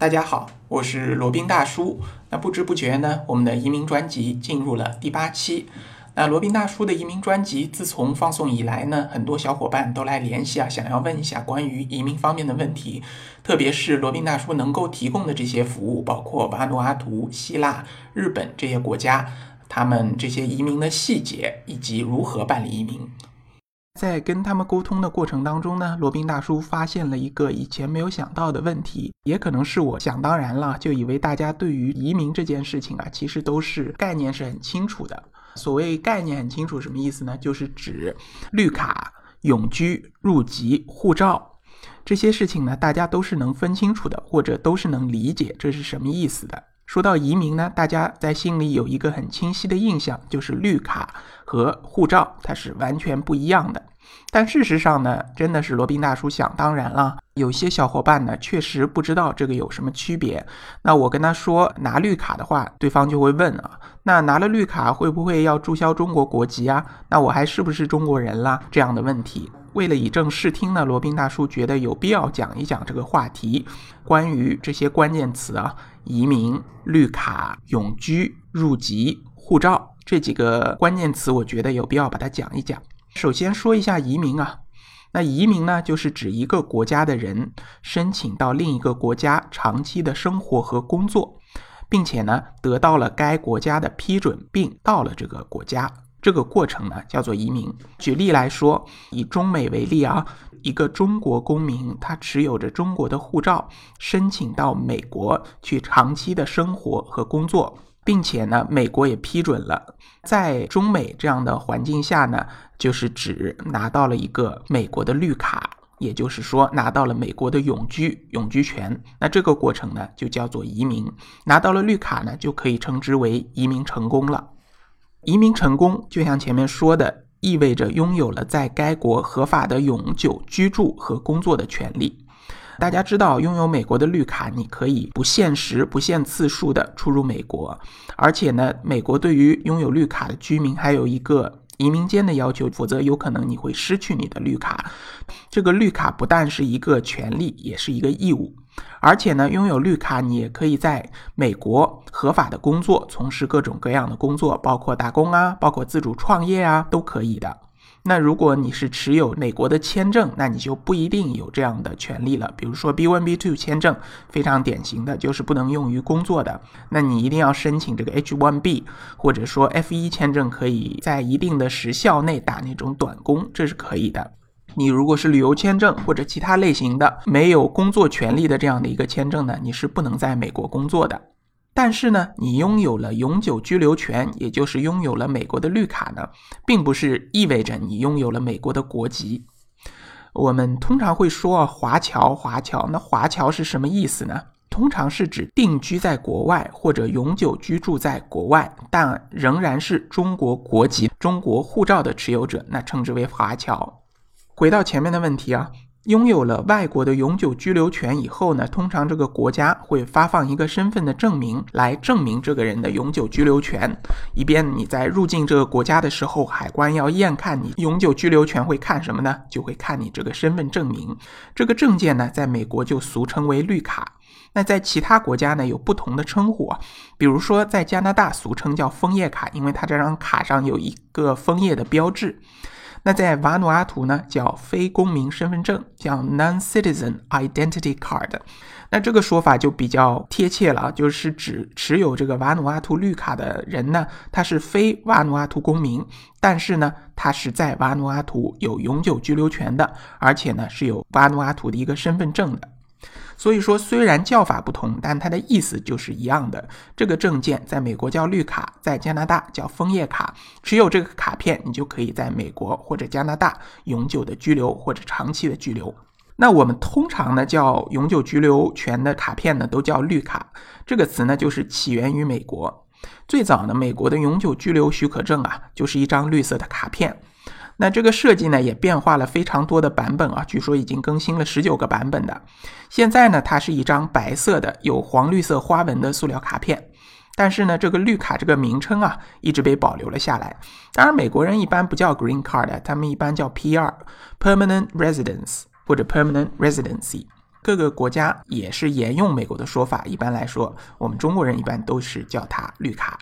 大家好，我是罗宾大叔。那不知不觉呢，我们的移民专辑进入了第八期。那罗宾大叔的移民专辑自从放送以来呢，很多小伙伴都来联系啊，想要问一下关于移民方面的问题。特别是罗宾大叔能够提供的这些服务，包括瓦努阿图、希腊、日本这些国家，他们这些移民的细节以及如何办理移民。在跟他们沟通的过程当中呢，罗宾大叔发现了一个以前没有想到的问题，也可能是我想当然了，就以为大家对于移民这件事情啊，其实都是概念是很清楚的。所谓概念很清楚，什么意思呢？就是指绿卡、永居、入籍、护照这些事情呢，大家都是能分清楚的，或者都是能理解这是什么意思的。说到移民呢，大家在心里有一个很清晰的印象，就是绿卡和护照它是完全不一样的。但事实上呢，真的是罗宾大叔想当然了。有些小伙伴呢，确实不知道这个有什么区别。那我跟他说拿绿卡的话，对方就会问啊，那拿了绿卡会不会要注销中国国籍啊？那我还是不是中国人啦？这样的问题。为了以正视听呢，罗宾大叔觉得有必要讲一讲这个话题。关于这些关键词啊，移民、绿卡、永居、入籍、护照这几个关键词，我觉得有必要把它讲一讲。首先说一下移民啊，那移民呢，就是指一个国家的人申请到另一个国家长期的生活和工作，并且呢得到了该国家的批准，并到了这个国家，这个过程呢叫做移民。举例来说，以中美为例啊，一个中国公民他持有着中国的护照，申请到美国去长期的生活和工作。并且呢，美国也批准了，在中美这样的环境下呢，就是指拿到了一个美国的绿卡，也就是说拿到了美国的永居永居权。那这个过程呢，就叫做移民。拿到了绿卡呢，就可以称之为移民成功了。移民成功，就像前面说的，意味着拥有了在该国合法的永久居住和工作的权利。大家知道，拥有美国的绿卡，你可以不限时、不限次数的出入美国。而且呢，美国对于拥有绿卡的居民还有一个移民间的要求，否则有可能你会失去你的绿卡。这个绿卡不但是一个权利，也是一个义务。而且呢，拥有绿卡，你也可以在美国合法的工作，从事各种各样的工作，包括打工啊，包括自主创业啊，都可以的。那如果你是持有美国的签证，那你就不一定有这样的权利了。比如说 B1、B2 签证，非常典型的就是不能用于工作的。那你一定要申请这个 H1B，或者说 F1 签证，可以在一定的时效内打那种短工，这是可以的。你如果是旅游签证或者其他类型的没有工作权利的这样的一个签证呢，你是不能在美国工作的。但是呢，你拥有了永久居留权，也就是拥有了美国的绿卡呢，并不是意味着你拥有了美国的国籍。我们通常会说华侨，华侨，那华侨是什么意思呢？通常是指定居在国外或者永久居住在国外，但仍然是中国国籍、中国护照的持有者，那称之为华侨。回到前面的问题啊。拥有了外国的永久居留权以后呢，通常这个国家会发放一个身份的证明来证明这个人的永久居留权，以便你在入境这个国家的时候，海关要验看你永久居留权会看什么呢？就会看你这个身份证明。这个证件呢，在美国就俗称为绿卡。那在其他国家呢，有不同的称呼，比如说在加拿大俗称叫枫叶卡，因为它这张卡上有一个枫叶的标志。那在瓦努阿图呢，叫非公民身份证，叫 non-citizen identity card。那这个说法就比较贴切了，就是指持有这个瓦努阿图绿卡的人呢，他是非瓦努阿图公民，但是呢，他是在瓦努阿图有永久居留权的，而且呢，是有瓦努阿图的一个身份证的。所以说，虽然叫法不同，但它的意思就是一样的。这个证件在美国叫绿卡，在加拿大叫枫叶卡。持有这个卡片，你就可以在美国或者加拿大永久的居留或者长期的居留。那我们通常呢叫永久居留权的卡片呢，都叫绿卡。这个词呢，就是起源于美国。最早呢，美国的永久居留许可证啊，就是一张绿色的卡片。那这个设计呢，也变化了非常多的版本啊，据说已经更新了十九个版本的。现在呢，它是一张白色的有黄绿色花纹的塑料卡片，但是呢，这个绿卡这个名称啊，一直被保留了下来。当然，美国人一般不叫 Green Card，他们一般叫 PR（Permanent Residence） 或者 Permanent Residency。各个国家也是沿用美国的说法。一般来说，我们中国人一般都是叫它绿卡，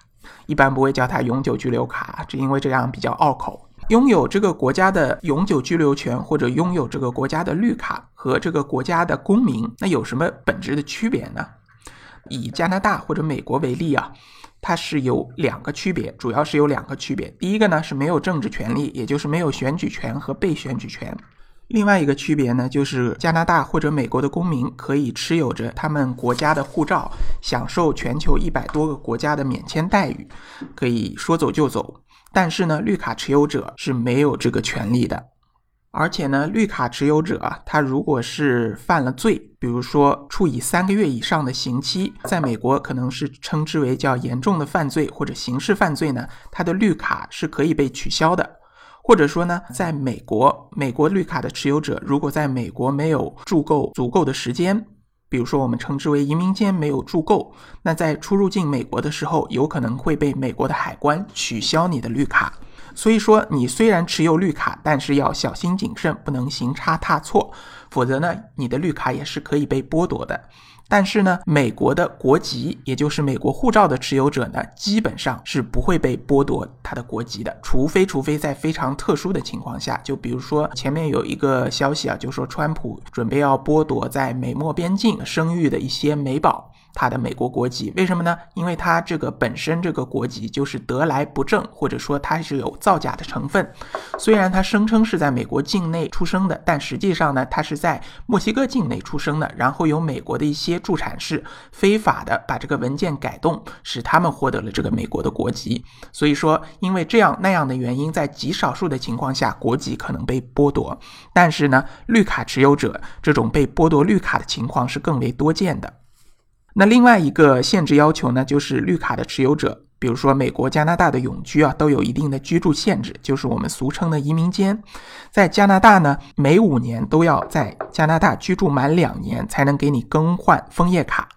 一般不会叫它永久居留卡，只因为这样比较拗口。拥有这个国家的永久居留权或者拥有这个国家的绿卡和这个国家的公民，那有什么本质的区别呢？以加拿大或者美国为例啊，它是有两个区别，主要是有两个区别。第一个呢是没有政治权利，也就是没有选举权和被选举权。另外一个区别呢，就是加拿大或者美国的公民可以持有着他们国家的护照，享受全球一百多个国家的免签待遇，可以说走就走。但是呢，绿卡持有者是没有这个权利的，而且呢，绿卡持有者啊，他如果是犯了罪，比如说处以三个月以上的刑期，在美国可能是称之为叫严重的犯罪或者刑事犯罪呢，他的绿卡是可以被取消的，或者说呢，在美国，美国绿卡的持有者如果在美国没有住够足够的时间。比如说，我们称之为移民间没有住够，那在出入境美国的时候，有可能会被美国的海关取消你的绿卡。所以说，你虽然持有绿卡，但是要小心谨慎，不能行差踏错，否则呢，你的绿卡也是可以被剥夺的。但是呢，美国的国籍，也就是美国护照的持有者呢，基本上是不会被剥夺他的国籍的，除非除非在非常特殊的情况下，就比如说前面有一个消息啊，就说川普准备要剥夺在美墨边境生育的一些美宝。他的美国国籍为什么呢？因为他这个本身这个国籍就是得来不正，或者说他是有造假的成分。虽然他声称是在美国境内出生的，但实际上呢，他是在墨西哥境内出生的。然后由美国的一些助产士非法的把这个文件改动，使他们获得了这个美国的国籍。所以说，因为这样那样的原因，在极少数的情况下，国籍可能被剥夺。但是呢，绿卡持有者这种被剥夺绿卡的情况是更为多见的。那另外一个限制要求呢，就是绿卡的持有者，比如说美国、加拿大的永居啊，都有一定的居住限制，就是我们俗称的移民监。在加拿大呢，每五年都要在加拿大居住满两年，才能给你更换枫叶卡。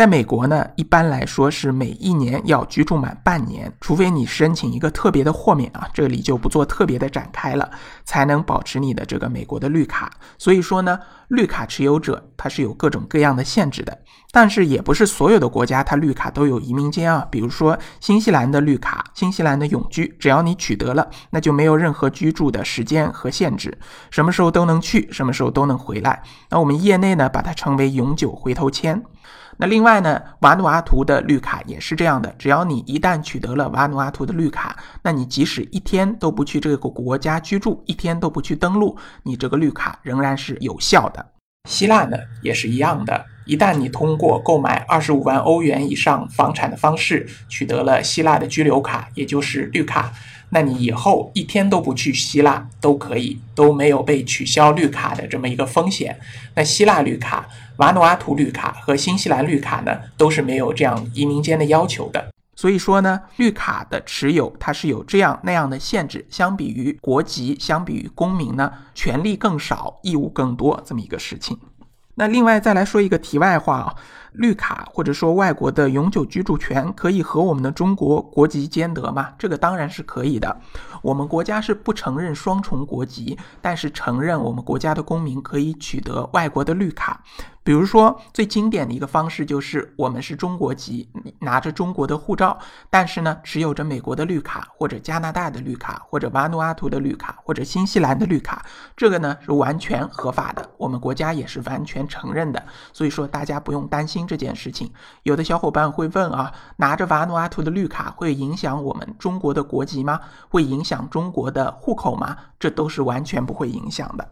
在美国呢，一般来说是每一年要居住满半年，除非你申请一个特别的豁免啊，这里就不做特别的展开了，才能保持你的这个美国的绿卡。所以说呢，绿卡持有者他是有各种各样的限制的，但是也不是所有的国家它绿卡都有移民监啊。比如说新西兰的绿卡，新西兰的永居，只要你取得了，那就没有任何居住的时间和限制，什么时候都能去，什么时候都能回来。那我们业内呢，把它称为永久回头签。那另外呢，瓦努阿图的绿卡也是这样的，只要你一旦取得了瓦努阿图的绿卡，那你即使一天都不去这个国家居住，一天都不去登陆，你这个绿卡仍然是有效的。希腊呢也是一样的，一旦你通过购买二十五万欧元以上房产的方式取得了希腊的居留卡，也就是绿卡，那你以后一天都不去希腊都可以，都没有被取消绿卡的这么一个风险。那希腊绿卡。瓦努阿图绿卡和新西兰绿卡呢，都是没有这样移民间的要求的。所以说呢，绿卡的持有它是有这样那样的限制，相比于国籍，相比于公民呢，权利更少，义务更多这么一个事情。那另外再来说一个题外话啊，绿卡或者说外国的永久居住权可以和我们的中国国籍兼得吗？这个当然是可以的。我们国家是不承认双重国籍，但是承认我们国家的公民可以取得外国的绿卡。比如说，最经典的一个方式就是我们是中国籍，拿着中国的护照，但是呢，持有着美国的绿卡，或者加拿大的绿卡，或者瓦努阿图的绿卡，或者新西兰的绿卡，这个呢是完全合法的，我们国家也是完全承认的。所以说，大家不用担心这件事情。有的小伙伴会问啊，拿着瓦努阿图的绿卡会影响我们中国的国籍吗？会影响讲中国的户口吗？这都是完全不会影响的。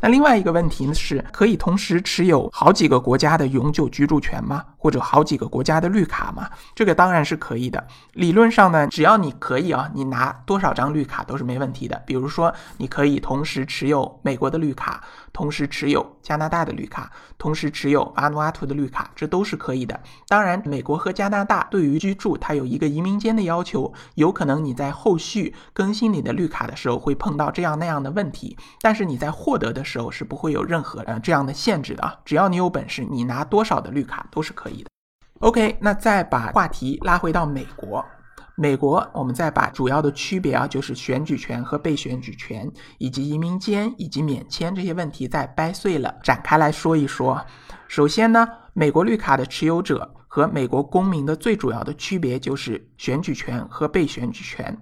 那另外一个问题呢，是可以同时持有好几个国家的永久居住权吗？或者好几个国家的绿卡吗？这个当然是可以的。理论上呢，只要你可以啊，你拿多少张绿卡都是没问题的。比如说，你可以同时持有美国的绿卡，同时持有加拿大的绿卡，同时持有阿努阿图的绿卡，这都是可以的。当然，美国和加拿大对于居住它有一个移民间的要求，有可能你在后续更新你的绿卡的时候会碰到这样那样的问题，但是你在获得的时候是不会有任何呃这样的限制的啊。只要你有本事，你拿多少的绿卡都是可以的。OK，那再把话题拉回到美国。美国，我们再把主要的区别啊，就是选举权和被选举权，以及移民监以及免签这些问题再掰碎了展开来说一说。首先呢，美国绿卡的持有者和美国公民的最主要的区别就是选举权和被选举权。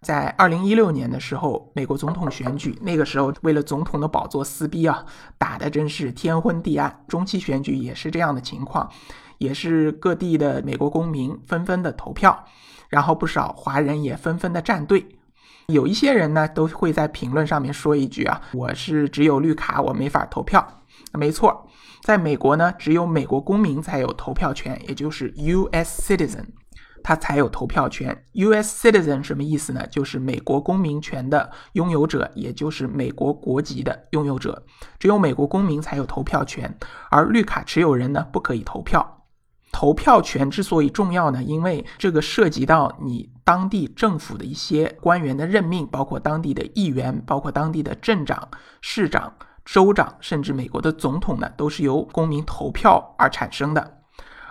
在二零一六年的时候，美国总统选举，那个时候为了总统的宝座撕逼啊，打的真是天昏地暗。中期选举也是这样的情况，也是各地的美国公民纷纷的投票，然后不少华人也纷纷的站队。有一些人呢，都会在评论上面说一句啊，我是只有绿卡，我没法投票。没错，在美国呢，只有美国公民才有投票权，也就是 U.S. citizen。他才有投票权。U.S. citizen 什么意思呢？就是美国公民权的拥有者，也就是美国国籍的拥有者。只有美国公民才有投票权，而绿卡持有人呢不可以投票。投票权之所以重要呢，因为这个涉及到你当地政府的一些官员的任命，包括当地的议员，包括当地的镇长、市长、州长，甚至美国的总统呢，都是由公民投票而产生的。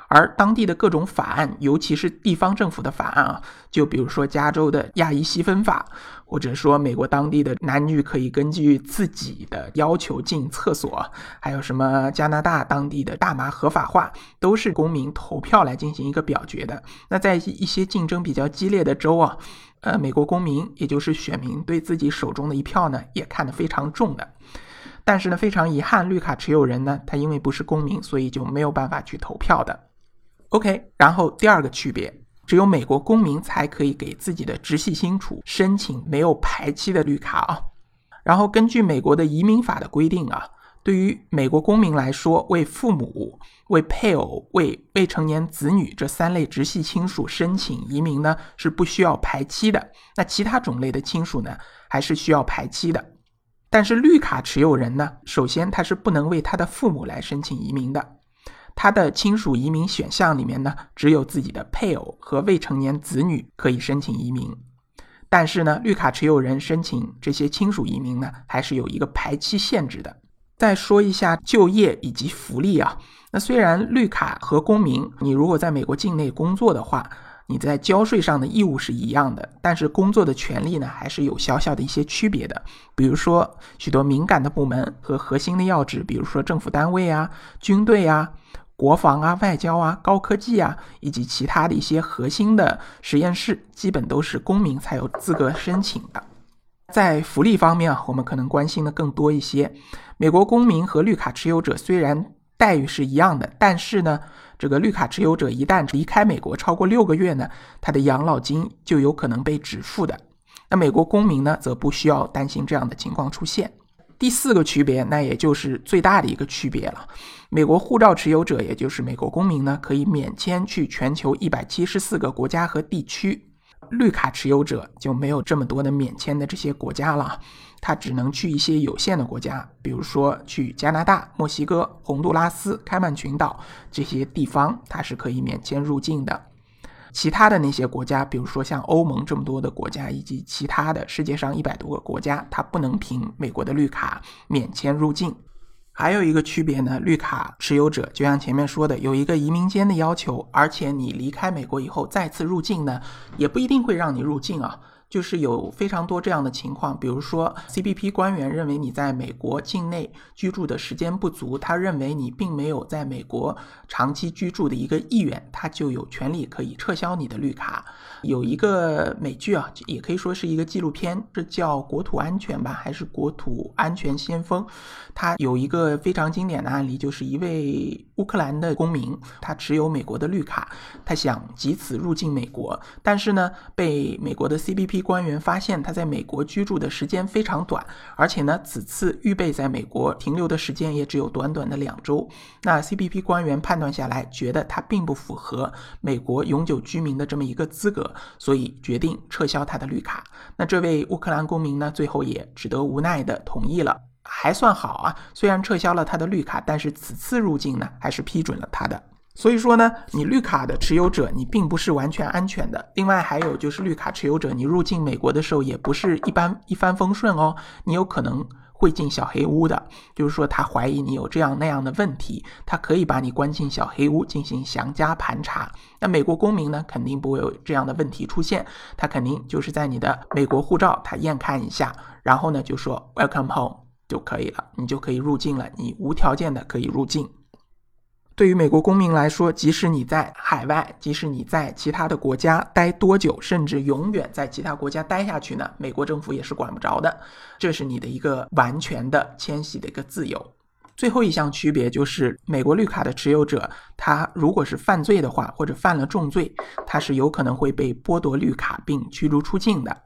而当地的各种法案，尤其是地方政府的法案啊，就比如说加州的亚裔细分法，或者说美国当地的男女可以根据自己的要求进厕所，还有什么加拿大当地的大麻合法化，都是公民投票来进行一个表决的。那在一些竞争比较激烈的州啊，呃，美国公民也就是选民对自己手中的一票呢，也看得非常重的。但是呢，非常遗憾，绿卡持有人呢，他因为不是公民，所以就没有办法去投票的。OK，然后第二个区别，只有美国公民才可以给自己的直系亲属申请没有排期的绿卡啊。然后根据美国的移民法的规定啊，对于美国公民来说，为父母、为配偶、为未成年子女这三类直系亲属申请移民呢，是不需要排期的。那其他种类的亲属呢，还是需要排期的。但是绿卡持有人呢，首先他是不能为他的父母来申请移民的。他的亲属移民选项里面呢，只有自己的配偶和未成年子女可以申请移民，但是呢，绿卡持有人申请这些亲属移民呢，还是有一个排期限制的。再说一下就业以及福利啊，那虽然绿卡和公民，你如果在美国境内工作的话，你在交税上的义务是一样的，但是工作的权利呢，还是有小小的一些区别的。比如说，许多敏感的部门和核心的要职，比如说政府单位啊、军队啊。国防啊、外交啊、高科技啊，以及其他的一些核心的实验室，基本都是公民才有资格申请的。在福利方面啊，我们可能关心的更多一些。美国公民和绿卡持有者虽然待遇是一样的，但是呢，这个绿卡持有者一旦离开美国超过六个月呢，他的养老金就有可能被止付的。那美国公民呢，则不需要担心这样的情况出现。第四个区别，那也就是最大的一个区别了。美国护照持有者，也就是美国公民呢，可以免签去全球一百七十四个国家和地区；绿卡持有者就没有这么多的免签的这些国家了，他只能去一些有限的国家，比如说去加拿大、墨西哥、洪都拉斯、开曼群岛这些地方，他是可以免签入境的。其他的那些国家，比如说像欧盟这么多的国家，以及其他的世界上一百多个国家，它不能凭美国的绿卡免签入境。还有一个区别呢，绿卡持有者就像前面说的，有一个移民间的要求，而且你离开美国以后再次入境呢，也不一定会让你入境啊。就是有非常多这样的情况，比如说 CBP 官员认为你在美国境内居住的时间不足，他认为你并没有在美国长期居住的一个意愿，他就有权利可以撤销你的绿卡。有一个美剧啊，也可以说是一个纪录片，这叫《国土安全》吧，还是《国土安全先锋》？它有一个非常经典的案例，就是一位乌克兰的公民，他持有美国的绿卡，他想借此入境美国，但是呢，被美国的 CBP 官员发现他在美国居住的时间非常短，而且呢，此次预备在美国停留的时间也只有短短的两周。那 CBP 官员判断下来，觉得他并不符合美国永久居民的这么一个资格，所以决定撤销他的绿卡。那这位乌克兰公民呢，最后也只得无奈的同意了，还算好啊。虽然撤销了他的绿卡，但是此次入境呢，还是批准了他的。所以说呢，你绿卡的持有者，你并不是完全安全的。另外还有就是，绿卡持有者，你入境美国的时候也不是一般一帆风顺哦，你有可能会进小黑屋的，就是说他怀疑你有这样那样的问题，他可以把你关进小黑屋进行详加盘查。那美国公民呢，肯定不会有这样的问题出现，他肯定就是在你的美国护照，他验看一下，然后呢就说 Welcome home 就可以了，你就可以入境了，你无条件的可以入境。对于美国公民来说，即使你在海外，即使你在其他的国家待多久，甚至永远在其他国家待下去呢，美国政府也是管不着的。这是你的一个完全的迁徙的一个自由。最后一项区别就是，美国绿卡的持有者，他如果是犯罪的话，或者犯了重罪，他是有可能会被剥夺绿卡并驱逐出境的。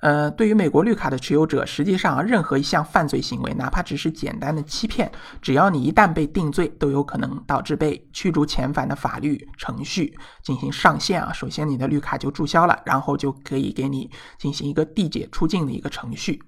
呃，对于美国绿卡的持有者，实际上任何一项犯罪行为，哪怕只是简单的欺骗，只要你一旦被定罪，都有可能导致被驱逐遣返的法律程序进行上线啊。首先，你的绿卡就注销了，然后就可以给你进行一个递解出境的一个程序。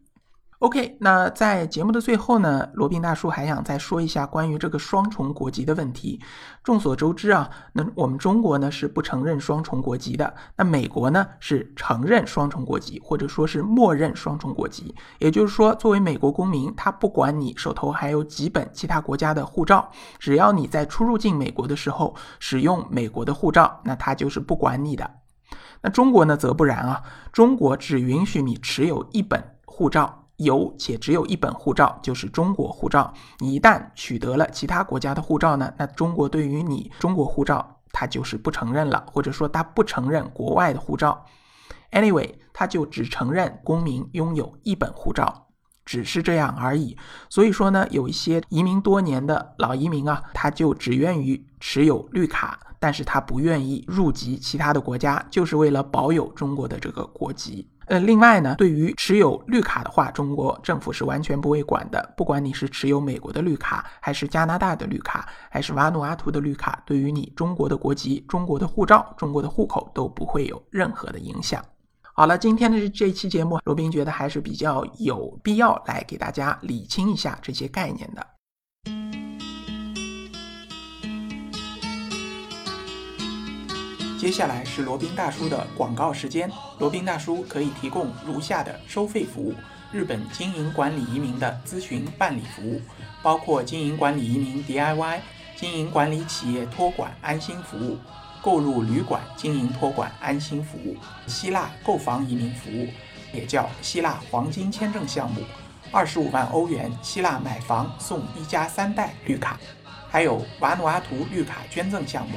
OK，那在节目的最后呢，罗宾大叔还想再说一下关于这个双重国籍的问题。众所周知啊，那我们中国呢是不承认双重国籍的，那美国呢是承认双重国籍，或者说是默认双重国籍。也就是说，作为美国公民，他不管你手头还有几本其他国家的护照，只要你在出入境美国的时候使用美国的护照，那他就是不管你的。那中国呢则不然啊，中国只允许你持有一本护照。有且只有一本护照，就是中国护照。你一旦取得了其他国家的护照呢，那中国对于你中国护照，它就是不承认了，或者说它不承认国外的护照。Anyway，它就只承认公民拥有一本护照，只是这样而已。所以说呢，有一些移民多年的老移民啊，他就只愿意持有绿卡，但是他不愿意入籍其他的国家，就是为了保有中国的这个国籍。呃，另外呢，对于持有绿卡的话，中国政府是完全不会管的。不管你是持有美国的绿卡，还是加拿大的绿卡，还是瓦努阿图的绿卡，对于你中国的国籍、中国的护照、中国的户口都不会有任何的影响。好了，今天的这期节目，罗宾觉得还是比较有必要来给大家理清一下这些概念的。接下来是罗宾大叔的广告时间。罗宾大叔可以提供如下的收费服务：日本经营管理移民的咨询办理服务，包括经营管理移民 DIY、经营管理企业托管安心服务、购入旅馆经营托管安心服务、希腊购房移民服务，也叫希腊黄金签证项目，二十五万欧元希腊买房送一家三代绿卡，还有瓦努阿图绿卡捐赠项目。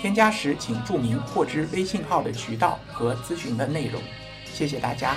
添加时请注明获知微信号的渠道和咨询的内容，谢谢大家。